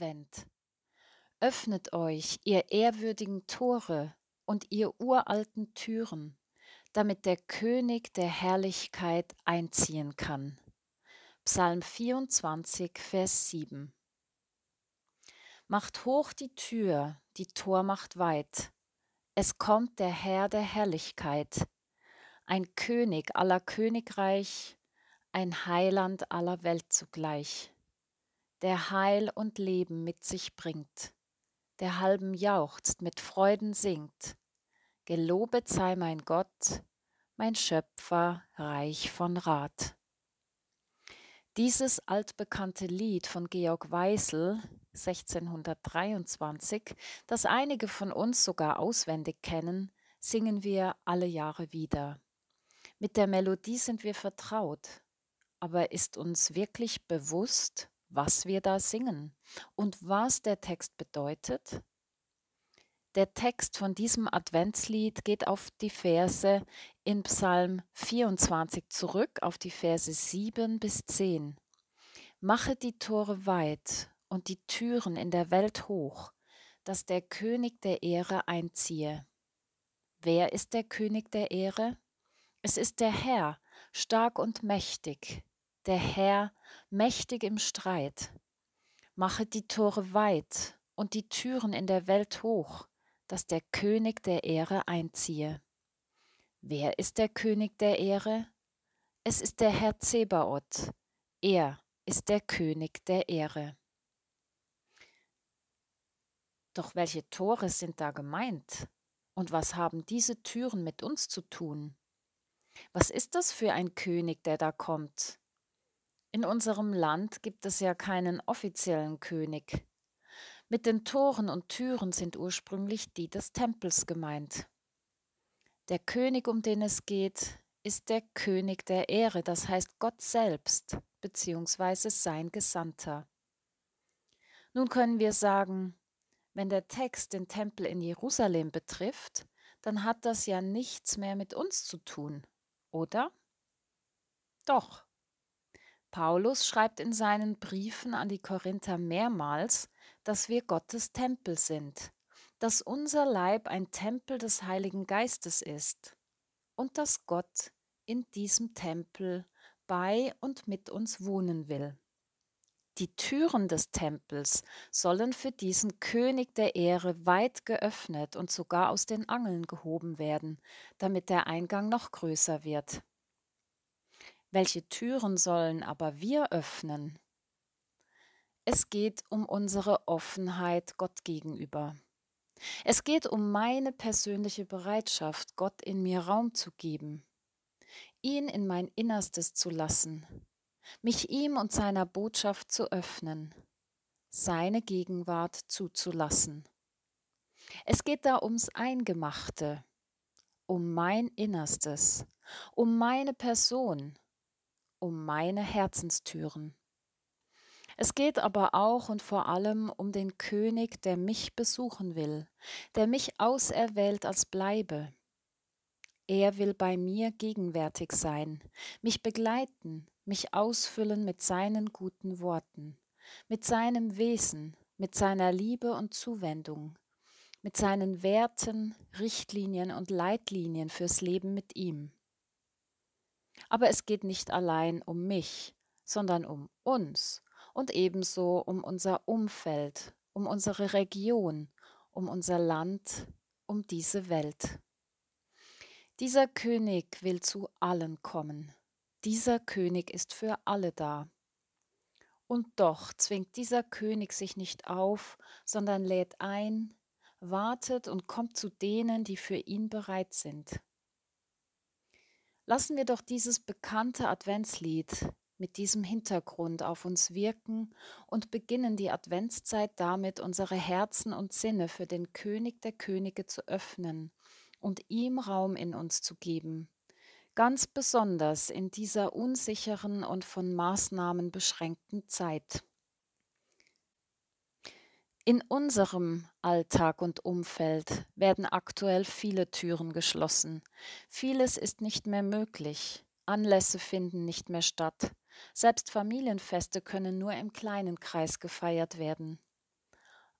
Advent. Öffnet euch, ihr ehrwürdigen Tore und ihr uralten Türen, damit der König der Herrlichkeit einziehen kann. Psalm 24, Vers 7. Macht hoch die Tür, die Tor macht weit. Es kommt der Herr der Herrlichkeit, ein König aller Königreich, ein Heiland aller Welt zugleich der Heil und Leben mit sich bringt, der halben jauchzt, mit Freuden singt. Gelobet sei mein Gott, mein Schöpfer, reich von Rat. Dieses altbekannte Lied von Georg Weisel 1623, das einige von uns sogar auswendig kennen, singen wir alle Jahre wieder. Mit der Melodie sind wir vertraut, aber ist uns wirklich bewusst, was wir da singen und was der Text bedeutet? Der Text von diesem Adventslied geht auf die Verse in Psalm 24 zurück, auf die Verse 7 bis 10. Mache die Tore weit und die Türen in der Welt hoch, dass der König der Ehre einziehe. Wer ist der König der Ehre? Es ist der Herr, stark und mächtig, der Herr mächtig im Streit. Mache die Tore weit und die Türen in der Welt hoch, dass der König der Ehre einziehe. Wer ist der König der Ehre? Es ist der Herr Zebaoth. Er ist der König der Ehre. Doch welche Tore sind da gemeint? Und was haben diese Türen mit uns zu tun? Was ist das für ein König, der da kommt? In unserem Land gibt es ja keinen offiziellen König. Mit den Toren und Türen sind ursprünglich die des Tempels gemeint. Der König, um den es geht, ist der König der Ehre, das heißt Gott selbst, beziehungsweise sein Gesandter. Nun können wir sagen, wenn der Text den Tempel in Jerusalem betrifft, dann hat das ja nichts mehr mit uns zu tun, oder? Doch. Paulus schreibt in seinen Briefen an die Korinther mehrmals, dass wir Gottes Tempel sind, dass unser Leib ein Tempel des Heiligen Geistes ist und dass Gott in diesem Tempel bei und mit uns wohnen will. Die Türen des Tempels sollen für diesen König der Ehre weit geöffnet und sogar aus den Angeln gehoben werden, damit der Eingang noch größer wird. Welche Türen sollen aber wir öffnen? Es geht um unsere Offenheit Gott gegenüber. Es geht um meine persönliche Bereitschaft, Gott in mir Raum zu geben, ihn in mein Innerstes zu lassen, mich ihm und seiner Botschaft zu öffnen, seine Gegenwart zuzulassen. Es geht da ums Eingemachte, um mein Innerstes, um meine Person, um meine Herzenstüren. Es geht aber auch und vor allem um den König, der mich besuchen will, der mich auserwählt als Bleibe. Er will bei mir gegenwärtig sein, mich begleiten, mich ausfüllen mit seinen guten Worten, mit seinem Wesen, mit seiner Liebe und Zuwendung, mit seinen Werten, Richtlinien und Leitlinien fürs Leben mit ihm. Aber es geht nicht allein um mich, sondern um uns und ebenso um unser Umfeld, um unsere Region, um unser Land, um diese Welt. Dieser König will zu allen kommen. Dieser König ist für alle da. Und doch zwingt dieser König sich nicht auf, sondern lädt ein, wartet und kommt zu denen, die für ihn bereit sind. Lassen wir doch dieses bekannte Adventslied mit diesem Hintergrund auf uns wirken und beginnen die Adventszeit damit, unsere Herzen und Sinne für den König der Könige zu öffnen und ihm Raum in uns zu geben, ganz besonders in dieser unsicheren und von Maßnahmen beschränkten Zeit. In unserem Alltag und Umfeld werden aktuell viele Türen geschlossen. Vieles ist nicht mehr möglich. Anlässe finden nicht mehr statt. Selbst Familienfeste können nur im kleinen Kreis gefeiert werden.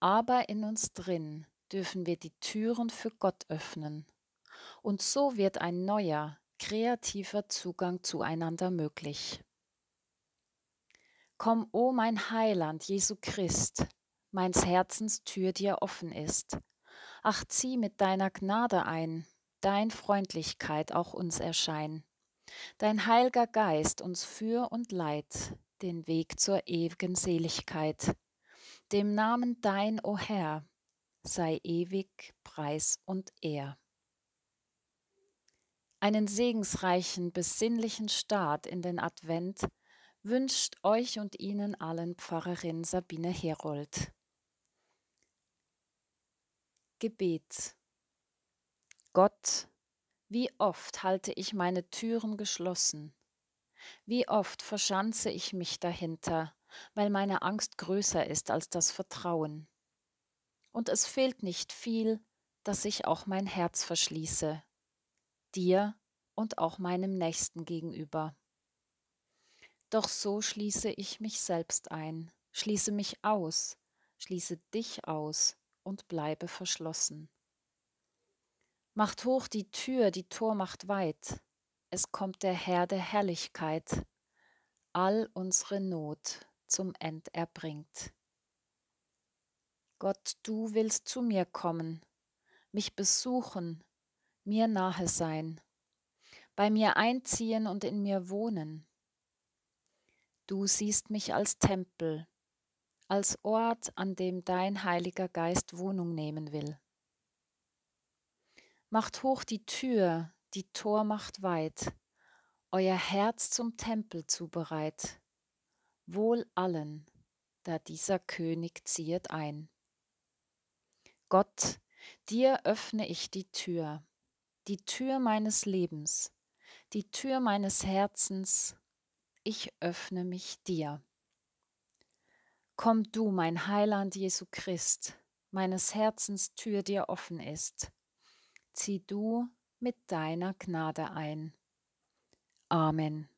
Aber in uns drin dürfen wir die Türen für Gott öffnen. Und so wird ein neuer, kreativer Zugang zueinander möglich. Komm, o oh mein Heiland, Jesu Christ, meins Herzens Tür dir offen ist. Ach, zieh mit deiner Gnade ein, dein Freundlichkeit auch uns erschein. Dein heilger Geist uns für und leit den Weg zur ewigen Seligkeit. Dem Namen dein, o Herr, sei ewig Preis und Ehr. Einen segensreichen, besinnlichen Start in den Advent wünscht euch und Ihnen allen Pfarrerin Sabine Herold. Gebet. Gott, wie oft halte ich meine Türen geschlossen? Wie oft verschanze ich mich dahinter, weil meine Angst größer ist als das Vertrauen? Und es fehlt nicht viel, dass ich auch mein Herz verschließe, dir und auch meinem Nächsten gegenüber. Doch so schließe ich mich selbst ein, schließe mich aus, schließe dich aus, und bleibe verschlossen. Macht hoch die Tür, die Tor macht weit, es kommt der Herr der Herrlichkeit, all unsere Not zum End erbringt. Gott, du willst zu mir kommen, mich besuchen, mir nahe sein, bei mir einziehen und in mir wohnen. Du siehst mich als Tempel, als Ort, an dem dein Heiliger Geist Wohnung nehmen will. Macht hoch die Tür, die Tor macht weit, euer Herz zum Tempel zubereit. Wohl allen, da dieser König ziehet ein. Gott, dir öffne ich die Tür, die Tür meines Lebens, die Tür meines Herzens, ich öffne mich dir. Komm du, mein Heiland Jesu Christ, meines Herzens Tür dir offen ist. Zieh du mit deiner Gnade ein. Amen.